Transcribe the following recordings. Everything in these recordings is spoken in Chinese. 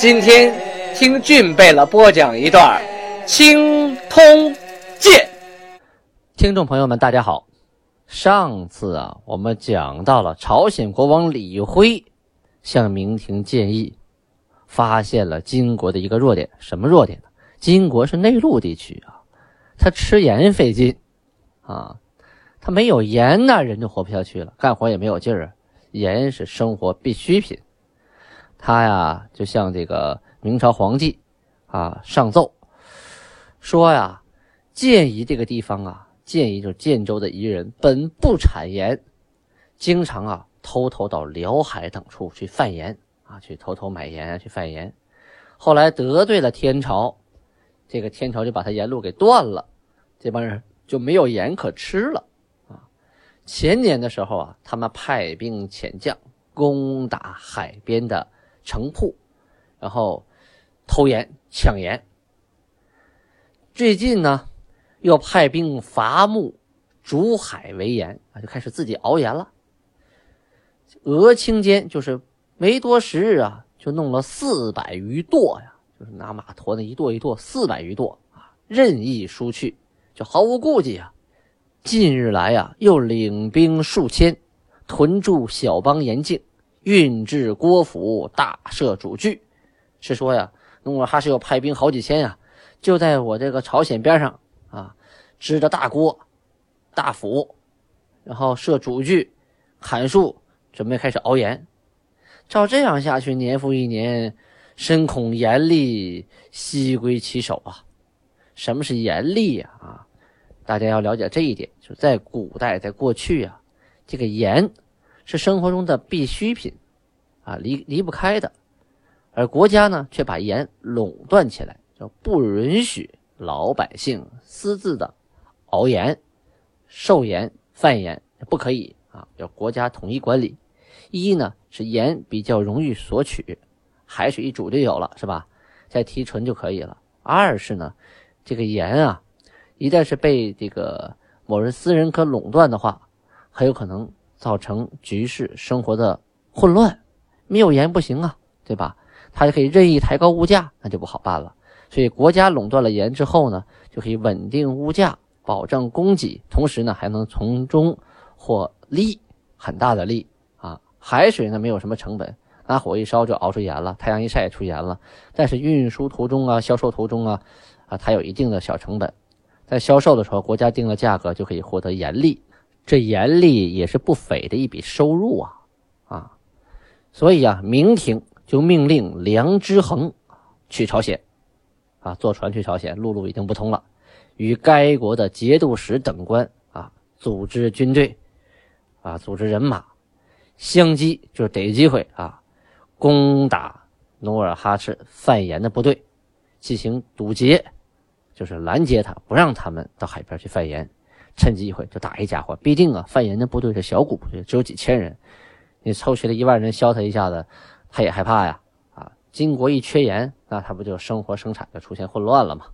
今天听俊贝勒播讲一段《青通剑》。听众朋友们，大家好。上次啊，我们讲到了朝鲜国王李辉向明廷建议，发现了金国的一个弱点。什么弱点呢？金国是内陆地区啊，他吃盐费劲啊，他没有盐那人就活不下去了，干活也没有劲儿。盐是生活必需品。他呀，就向这个明朝皇帝啊上奏，说呀，建宜这个地方啊，建宜就是建州的宜人，本不产盐，经常啊偷偷到辽海等处去贩盐啊，去偷偷买盐去贩盐。后来得罪了天朝，这个天朝就把他盐路给断了，这帮人就没有盐可吃了啊。前年的时候啊，他们派兵遣将攻打海边的。城铺，然后偷盐抢盐。最近呢，又派兵伐木逐海为盐啊，就开始自己熬盐了。俄清间就是没多时日啊，就弄了四百余垛呀，就是拿马驮那一垛一垛，四百余垛啊，任意输去，就毫无顾忌啊。近日来啊，又领兵数千，屯驻小邦盐境。运至郭府，大设主据，是说呀，努尔哈赤又派兵好几千呀，就在我这个朝鲜边上啊，支着大锅、大釜，然后设主据，砍树，准备开始熬盐。照这样下去，年复一年，深恐严厉西归其手啊！什么是严厉呀？啊，大家要了解这一点，就在古代，在过去啊，这个盐。是生活中的必需品，啊，离离不开的，而国家呢，却把盐垄断起来，就不允许老百姓私自的熬盐、售盐、贩盐，不可以啊，要国家统一管理。一呢是盐比较容易索取，海水一煮就有了，是吧？再提纯就可以了。二是呢，这个盐啊，一旦是被这个某人私人可垄断的话，很有可能。造成局势生活的混乱，没有盐不行啊，对吧？他就可以任意抬高物价，那就不好办了。所以国家垄断了盐之后呢，就可以稳定物价，保障供给，同时呢还能从中获利，很大的利啊。海水呢没有什么成本，拿火一烧就熬出盐了，太阳一晒出盐了。但是运输途中啊，销售途中啊，啊它有一定的小成本，在销售的时候，国家定了价格就可以获得盐利。这盐利也是不菲的一笔收入啊，啊，所以啊，明廷就命令梁之衡去朝鲜，啊，坐船去朝鲜，陆路已经不通了，与该国的节度使等官啊，组织军队，啊，组织人马，相机就是逮机会啊，攻打努尔哈赤贩盐的部队，进行堵截，就是拦截他，不让他们到海边去贩盐。趁机会就打一家伙，毕竟啊，范岩的部队是小股部队，只有几千人，你凑齐了一万人削他一下子，他也害怕呀。啊，金国一缺盐，那他不就生活生产就出现混乱了吗？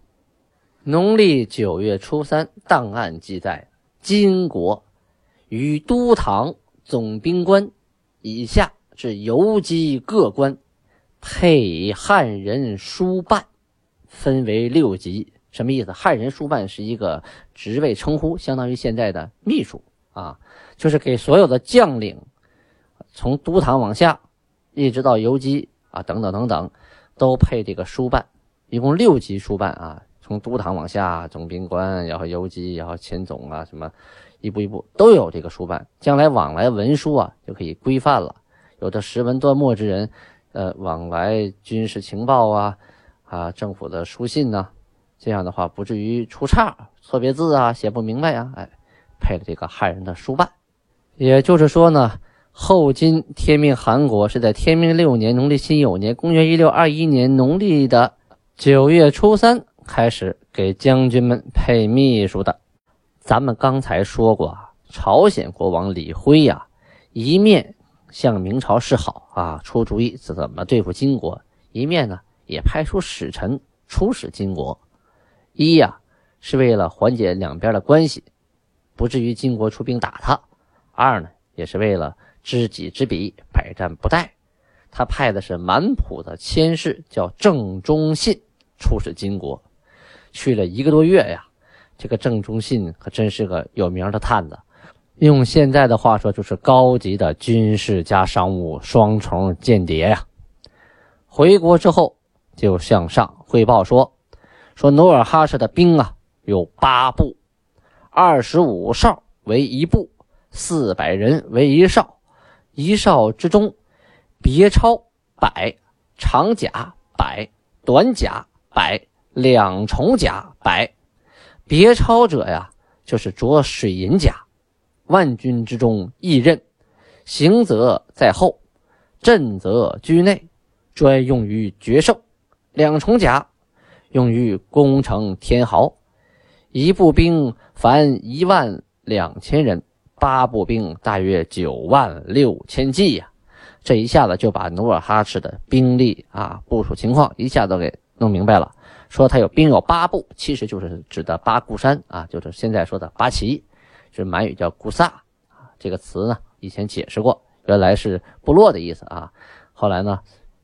农历九月初三，档案记载，金国与都堂总兵官以下至游击各官，配汉人书办，分为六级。什么意思？汉人书办是一个职位称呼，相当于现在的秘书啊，就是给所有的将领，从都堂往下，一直到游击啊等等等等，都配这个书办，一共六级书办啊，从都堂往下，总兵官，然后游击，然后前总啊，什么一步一步都有这个书办，将来往来文书啊就可以规范了。有的识文断墨之人，呃，往来军事情报啊，啊，政府的书信呢。这样的话不至于出岔，错别字啊，写不明白呀。哎，配了这个汉人的书办，也就是说呢，后金天命韩国是在天命六年农历辛酉年，公元一六二一年农历的九月初三开始给将军们配秘书的。咱们刚才说过啊，朝鲜国王李辉呀，一面向明朝示好啊，出主意怎么对付金国，一面呢也派出使臣出使金国。一呀是为了缓解两边的关系，不至于金国出兵打他；二呢也是为了。知己知彼，百战不殆。他派的是满浦的千士，叫郑忠信出使金国，去了一个多月呀。这个郑忠信可真是个有名的探子，用现在的话说，就是高级的军事加商务双重间谍呀。回国之后，就向上汇报说：“说努尔哈赤的兵啊，有八部，二十五哨为一部，四百人为一哨。”一哨之中，别超百，长甲百，短甲百，两重甲百。别超者呀，就是着水银甲。万军之中，易刃，行则在后，阵则居内，专用于决胜。两重甲用于攻城填壕。一部兵凡一万两千人。八部兵大约九万六千骑呀，这一下子就把努尔哈赤的兵力啊部署情况一下子给弄明白了。说他有兵有八部，其实就是指的八固山啊，就是现在说的八旗，是满语叫古萨。这个词呢，以前解释过，原来是部落的意思啊，后来呢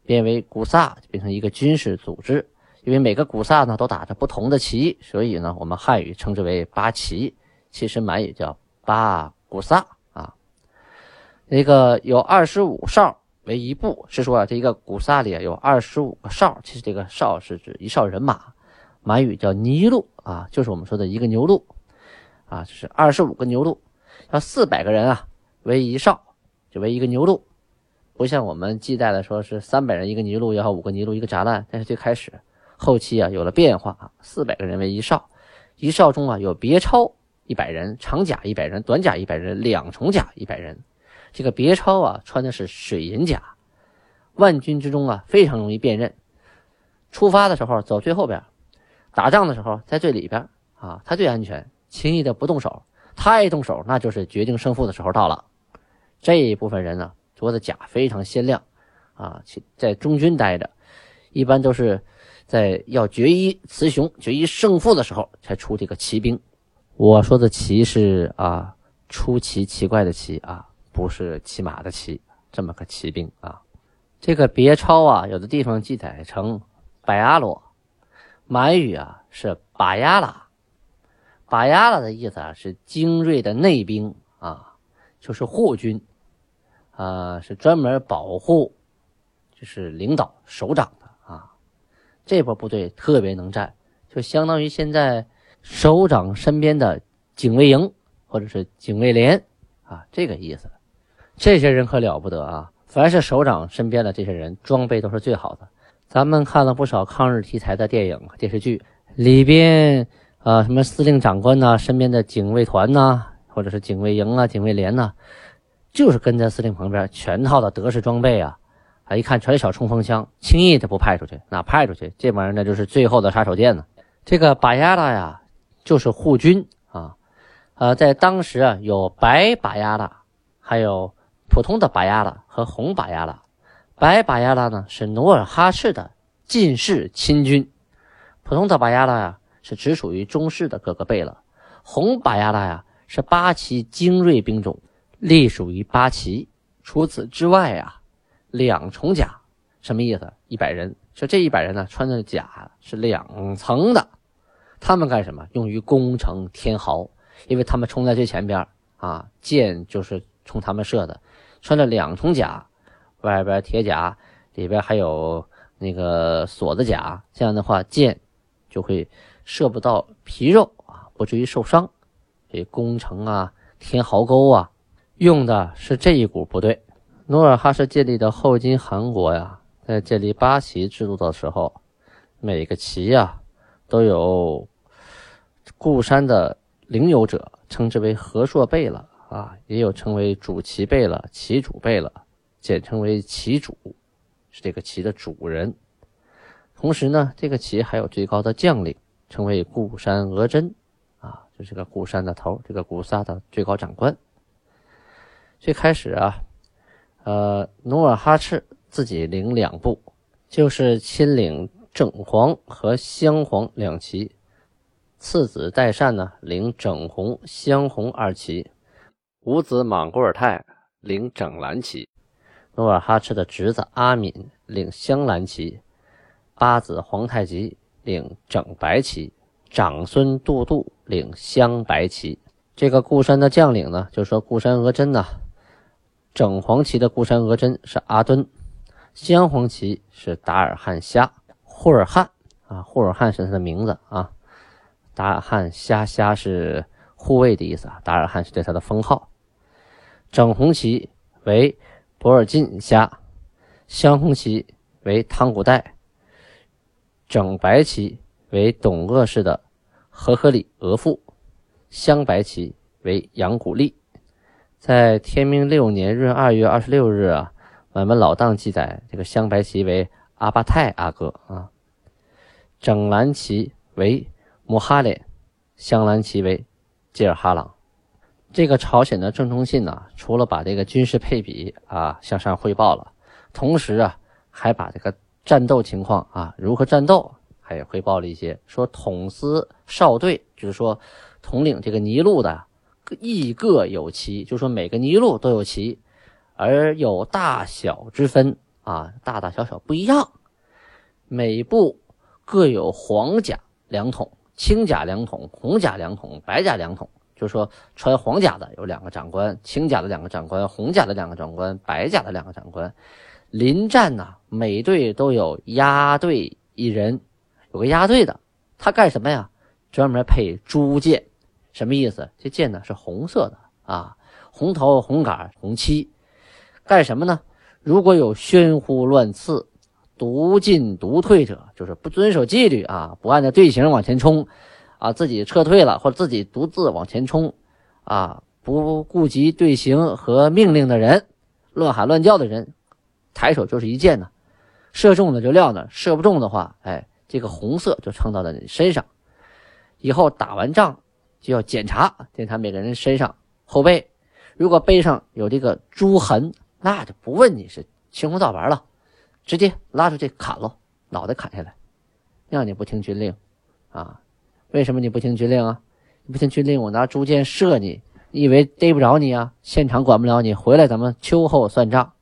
变为古萨，变成一个军事组织。因为每个古萨呢都打着不同的旗，所以呢我们汉语称之为八旗，其实满语叫八。古萨啊，那个有二十五哨为一部，是说啊，这一个古萨里有二十五个哨。其实这个哨是指一哨人马，满语叫尼禄啊，就是我们说的一个牛录啊，就是二十五个牛录。要四百个人啊为一哨，就为一个牛录，不像我们记载的说是三百人一个尼禄，也好五个尼禄一个栅栏。但是最开始后期啊有了变化啊，四百个人为一哨，一哨中啊有别超。一百人，长甲一百人，短甲一百人，两重甲一百人。这个别超啊，穿的是水银甲，万军之中啊，非常容易辨认。出发的时候走最后边，打仗的时候在最里边啊，他最安全，轻易的不动手。他一动手，那就是决定胜负的时候到了。这一部分人呢，着的甲非常鲜亮啊，在中军待着，一般都是在要决一雌雄、决一胜负的时候才出这个骑兵。我说的骑是啊，出奇奇怪的奇啊，不是骑马的骑，这么个骑兵啊。这个别超啊，有的地方记载成百阿罗，满语啊是巴亚拉，巴亚拉的意思啊是精锐的内兵啊，就是护军啊，是专门保护，就是领导首长。这波部队特别能战，就相当于现在。首长身边的警卫营或者是警卫连啊，这个意思。这些人可了不得啊！凡是首长身边的这些人，装备都是最好的。咱们看了不少抗日题材的电影、电视剧，里边啊，什么司令长官呐，身边的警卫团呐，或者是警卫营啊、警卫连呐，就是跟在司令旁边，全套的德式装备啊，啊，一看全是小冲锋枪，轻易的不派出去。哪派出去，这玩意儿那就是最后的杀手锏呢。这个巴亚拉呀。就是护军啊，呃，在当时啊，有白把亚拉，还有普通的把亚拉和红把亚拉。白把亚拉呢是努尔哈赤的近侍亲军，普通的把亚拉呀是只属于中士的各个贝勒，红把亚拉呀是八旗精锐兵种，隶属于八旗。除此之外啊，两重甲什么意思？一百人，说这一百人呢穿的甲是两层的。他们干什么？用于攻城填壕，因为他们冲在最前边啊，箭就是冲他们射的。穿着两重甲，外边铁甲，里边还有那个锁子甲，这样的话箭就会射不到皮肉啊，不至于受伤。这攻城啊、填壕沟啊，用的是这一股部队。努尔哈赤建立的后金汗国呀，在建立八旗制度的时候，每个旗呀都有。固山的领有者称之为和硕贝勒啊，也有称为主旗贝勒、旗主贝勒，简称为旗主，是这个旗的主人。同时呢，这个旗还有最高的将领，称为固山额真，啊，就是个固山的头，这个古萨的最高长官。最开始啊，呃，努尔哈赤自己领两部，就是亲领正黄和镶黄两旗，次子代善呢领正红、镶红二旗，五子莽古尔泰领正蓝旗，努尔哈赤的侄子阿敏领镶蓝旗，八子皇太极领正白旗，长孙杜度领镶白旗。这个固山的将领呢，就说固山额真呢。整黄旗的固山额真是阿敦，镶黄旗是达尔汉虾，呼尔汉啊，呼尔汉是他的名字啊，达尔汉虾虾是护卫的意思啊，达尔汉是对他的封号。整红旗为博尔金虾，镶红旗为汤古代，整白旗为董鄂氏的和合里额驸，镶白旗为杨古立。在天明六年闰二月二十六日啊，我们老档记载，这个镶白旗为阿巴泰阿哥啊，整蓝旗为穆哈连，镶蓝旗为吉尔哈朗。这个朝鲜的郑通信呢，除了把这个军事配比啊向上汇报了，同时啊，还把这个战斗情况啊如何战斗，还汇报了一些，说统司少队，就是说统领这个尼禄的。亦各有旗，就说每个尼禄都有旗，而有大小之分啊，大大小小不一样。每部各有黄甲两桶、青甲两桶、红甲两桶、白甲两桶。就说穿黄甲的有两个长官，青甲的两个长官，红甲的两个长官，白甲的两个长官。临战呢，每队都有押队一人，有个押队的，他干什么呀？专门配朱箭。什么意思？这箭呢是红色的啊，红头、红杆、红漆，干什么呢？如果有喧呼乱刺、独进独退者，就是不遵守纪律啊，不按照队形往前冲，啊，自己撤退了或者自己独自往前冲，啊，不顾及队形和命令的人，乱喊乱叫的人，抬手就是一箭呢，射中了就撂那，射不中的话，哎，这个红色就蹭到了你身上，以后打完仗。就要检查检查每个人身上后背，如果背上有这个朱痕，那就不问你是青红皂白了，直接拉出去砍了，脑袋砍下来。让你不听军令，啊，为什么你不听军令啊？你不听军令，我拿朱箭射你，你以为逮不着你啊？现场管不了你，回来咱们秋后算账。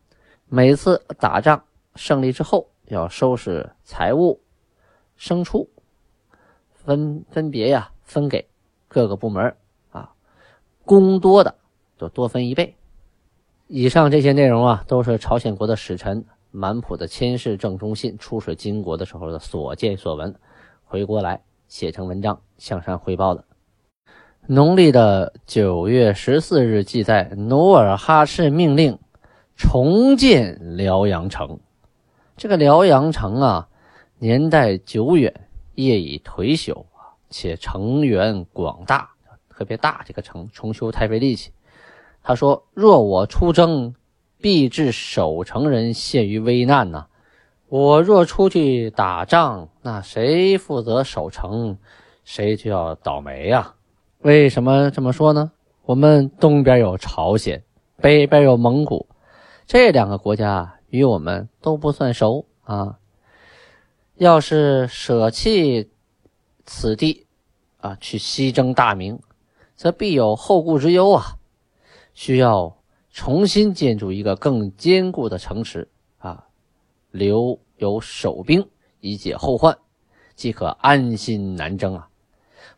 每次打仗胜利之后，要收拾财物、牲畜，分分别呀，分给。各个部门啊，功多的就多分一倍。以上这些内容啊，都是朝鲜国的使臣满浦的千世郑忠信出使金国的时候的所见所闻，回国来写成文章向上汇报的。农历的九月十四日记载，努尔哈赤命令重建辽阳城。这个辽阳城啊，年代久远，业已颓朽。且城垣广大，特别大。这个城重修太费力气。他说：“若我出征，必致守城人陷于危难呐！我若出去打仗，那谁负责守城，谁就要倒霉呀！为什么这么说呢？我们东边有朝鲜，北边有蒙古，这两个国家与我们都不算熟啊。要是舍弃……”此地，啊，去西征大明，则必有后顾之忧啊！需要重新建筑一个更坚固的城池啊，留有守兵以解后患，即可安心南征啊！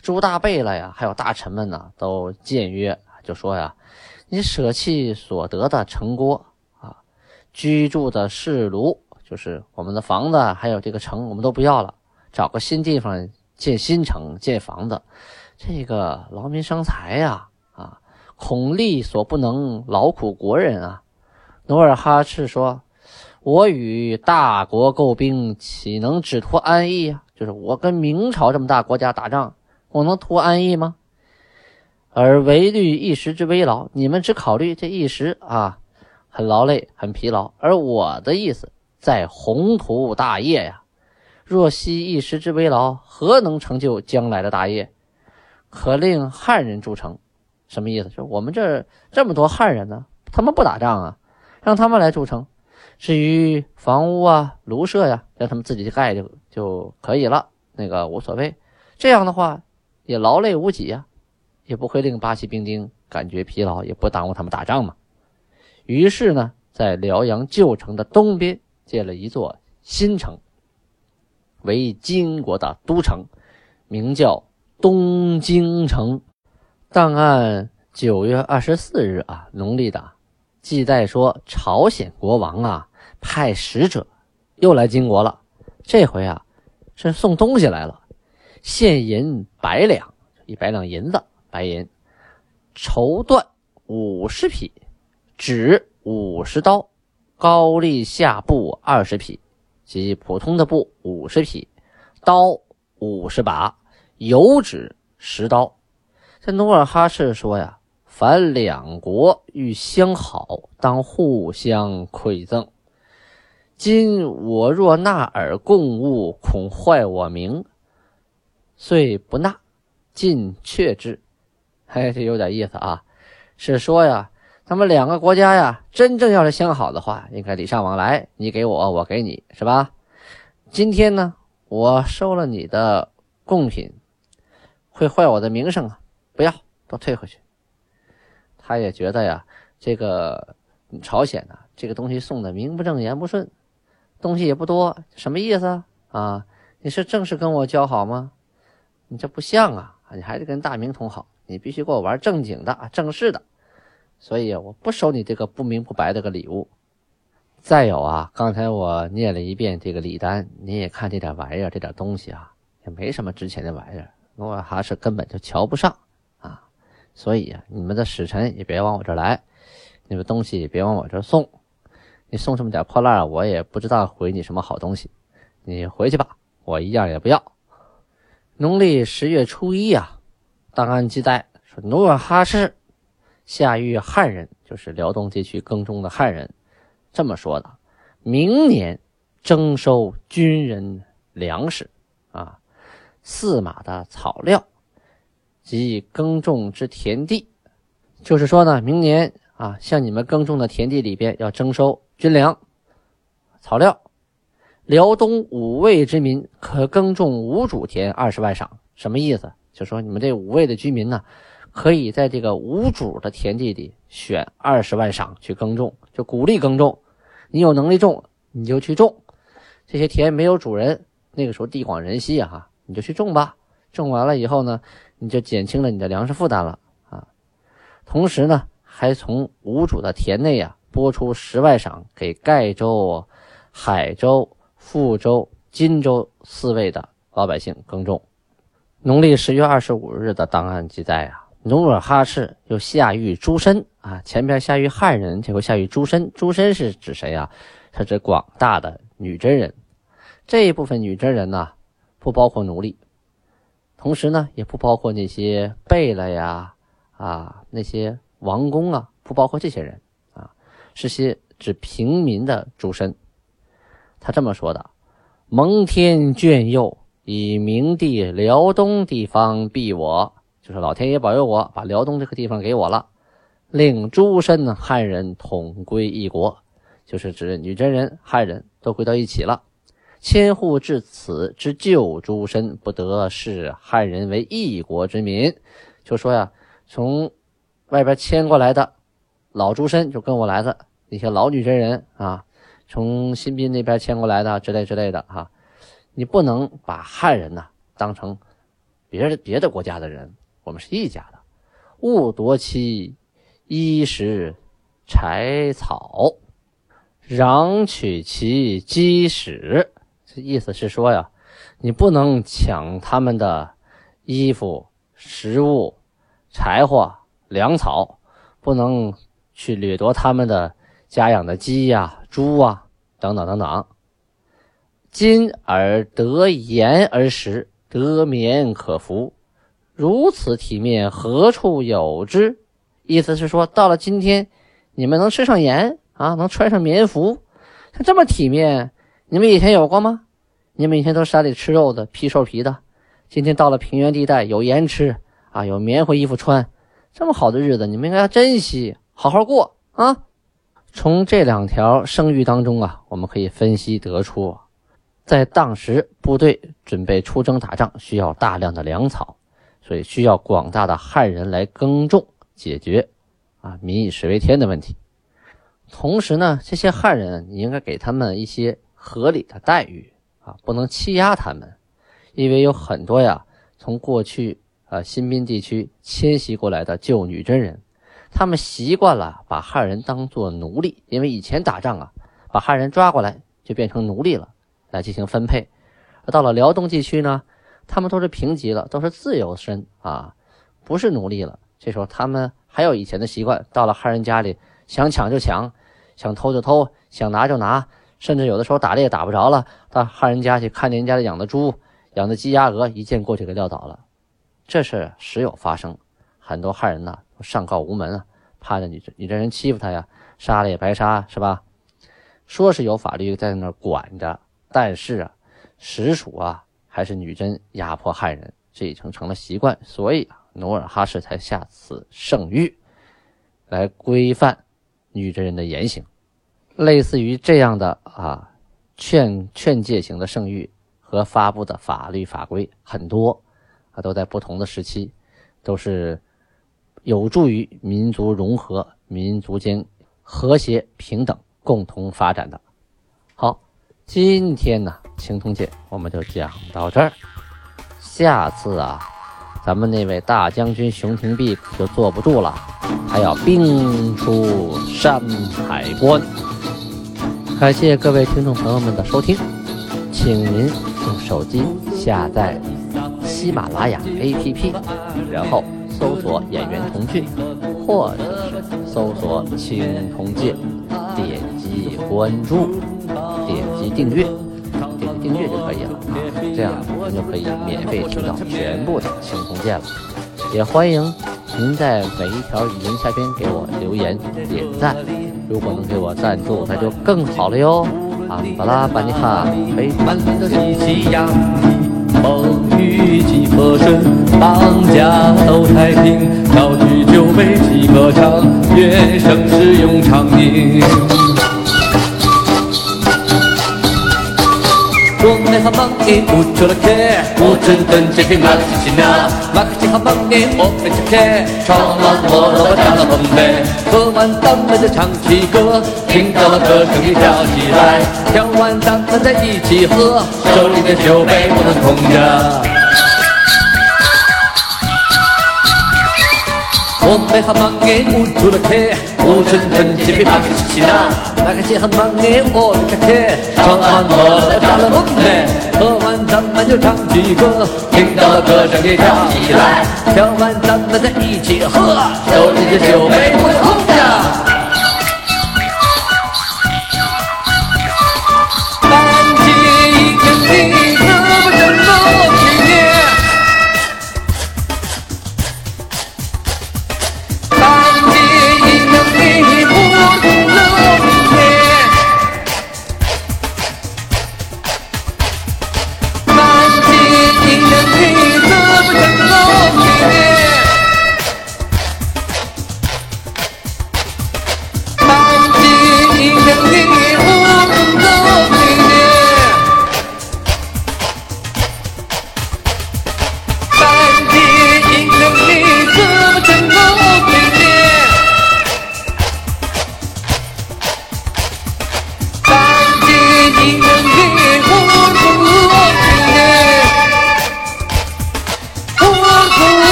朱大贝勒呀，还有大臣们呢，都谏约，就说呀：“你舍弃所得的城郭啊，居住的室庐，就是我们的房子，还有这个城，我们都不要了，找个新地方。”建新城、建房子，这个劳民伤财呀！啊，孔力所不能，劳苦国人啊！努尔哈赤说：“我与大国购兵，岂能只图安逸呀？就是我跟明朝这么大国家打仗，我能图安逸吗？而唯虑一时之危劳。你们只考虑这一时啊，很劳累，很疲劳。而我的意思，在宏图大业呀。若惜一时之危劳，何能成就将来的大业？可令汉人筑城，什么意思？就是我们这这么多汉人呢，他们不打仗啊，让他们来筑城。至于房屋啊、庐舍呀，让他们自己去盖就就可以了，那个无所谓。这样的话，也劳累无几呀，也不会令八旗兵丁感觉疲劳，也不耽误他们打仗嘛。于是呢，在辽阳旧城的东边建了一座新城。为金国的都城，名叫东京城。档案九月二十四日啊，农历的，记载说朝鲜国王啊派使者又来金国了。这回啊是送东西来了，现银百两，一百两银子，白银，绸缎五十匹，纸五十刀，高丽下布二十匹。及普通的布五十匹，刀五十把，油纸十刀。这努尔哈赤说呀：“凡两国欲相好，当互相馈赠。今我若纳尔贡物，恐坏我名，遂不纳，尽却之。”嘿，这有点意思啊，是说呀。他们两个国家呀，真正要是相好的话，应该礼尚往来，你给我，我给你，是吧？今天呢，我收了你的贡品，会坏我的名声啊！不要，都退回去。他也觉得呀，这个朝鲜呢，这个东西送的名不正言不顺，东西也不多，什么意思啊？你是正式跟我交好吗？你这不像啊！你还得跟大明通好，你必须给我玩正经的、正式的。所以我不收你这个不明不白的个礼物。再有啊，刚才我念了一遍这个礼单，你也看这点玩意儿，这点东西啊，也没什么值钱的玩意儿，努尔哈赤根本就瞧不上啊。所以啊，你们的使臣也别往我这儿来，你们东西也别往我这儿送。你送这么点破烂，我也不知道回你什么好东西。你回去吧，我一样也不要。农历十月初一啊，档案记载说努尔哈赤。下谕汉人，就是辽东地区耕种的汉人，这么说的：明年征收军人粮食，啊，四马的草料及耕种之田地，就是说呢，明年啊，向你们耕种的田地里边要征收军粮、草料。辽东五卫之民可耕种五主田二十万赏，什么意思？就说你们这五卫的居民呢？可以在这个无主的田地里选二十万赏去耕种，就鼓励耕种。你有能力种，你就去种。这些田没有主人，那个时候地广人稀啊，你就去种吧。种完了以后呢，你就减轻了你的粮食负担了啊。同时呢，还从无主的田内啊拨出十万赏给盖州、海州、富州、荆州四位的老百姓耕种。农历十月二十五日的档案记载啊。努尔哈赤又下狱诸身啊，前边下狱汉人，这回下狱诸身。诸身是指谁啊？是指广大的女真人。这一部分女真人呢，不包括奴隶，同时呢，也不包括那些贝勒呀啊，那些王公啊，不包括这些人啊，是些指平民的诸身。他这么说的：蒙天眷佑，以明帝辽东地方庇我。就是老天爷保佑我，把辽东这个地方给我了，令诸身汉人统归一国，就是指女真人、汉人都归到一起了。迁户至此之旧诸身，不得视汉人为一国之民。就说呀，从外边迁过来的老诸身，就跟我来的那些老女真人啊，从新宾那边迁过来的之类之类的哈，你不能把汉人呐当成别的别的国家的人。我们是一家的，勿夺其衣食柴草，攘取其鸡屎。这意思是说呀，你不能抢他们的衣服、食物、柴火、粮草，不能去掠夺他们的家养的鸡呀、猪啊等等等等。今而得盐而食，得棉可服。如此体面，何处有之？意思是说，到了今天，你们能吃上盐啊，能穿上棉服，像这么体面，你们以前有过吗？你们以前都山里吃肉的，皮瘦皮的，今天到了平原地带，有盐吃啊，有棉花衣服穿，这么好的日子，你们应该珍惜，好好过啊。从这两条声誉当中啊，我们可以分析得出，在当时部队准备出征打仗，需要大量的粮草。所以需要广大的汉人来耕种，解决啊民以食为天的问题。同时呢，这些汉人你应该给他们一些合理的待遇啊，不能欺压他们，因为有很多呀从过去啊新兵地区迁徙过来的旧女真人，他们习惯了把汉人当做奴隶，因为以前打仗啊，把汉人抓过来就变成奴隶了，来进行分配。而到了辽东地区呢。他们都是平级了，都是自由身啊，不是奴隶了。这时候他们还有以前的习惯，到了汉人家里想抢就抢，想偷就偷，想拿就拿，甚至有的时候打猎打不着了，到汉人家去看人家的养的猪、养的鸡、鸭、鹅，一剑过去给撂倒了。这事时有发生，很多汉人呐上告无门啊，怕着你这你这人欺负他呀，杀了也白杀是吧？说是有法律在那管着，但是啊，实属啊。还是女真压迫汉人，这已经成了习惯，所以，努尔哈赤才下此圣谕，来规范女真人的言行。类似于这样的啊劝劝诫型的圣谕和发布的法律法规很多啊，都在不同的时期，都是有助于民族融合、民族间和谐平等、共同发展的。今天呢，青铜剑我们就讲到这儿。下次啊，咱们那位大将军熊廷弼可就坐不住了，他要兵出山海关。感谢各位听众朋友们的收听，请您用手机下载喜马拉雅 APP，然后搜索“演员童俊”或者是搜索“青铜剑”，点击关注。点击订阅，点击订阅就可以了啊！这样您就可以免费听到全部的青铜剑了。也欢迎您在每一条语音下边给我留言点赞，如果能给我赞助，那就更好了哟！啊，巴拉巴尼哈，非凡的喜气洋溢，风雨几和顺，邦家都太平，高举酒杯齐歌唱，愿盛世永长宁。我们好忙耶，不出了客，我只等这匹马的喜呐。马克西好忙耶，我们吃客，闯了祸了，打了红梅。喝完咱们就唱起歌，听到了歌声你跳起来。跳完咱们再一起喝，手里的酒杯不能空着。我们好忙耶，不出了客，我真真切皮马克西呐。马克西好忙耶，我们吃客，唱完了打了红梅，喝完咱们就唱起歌，听到了歌声也跳起来，跳完咱们再一起喝，手里的酒杯不能空着。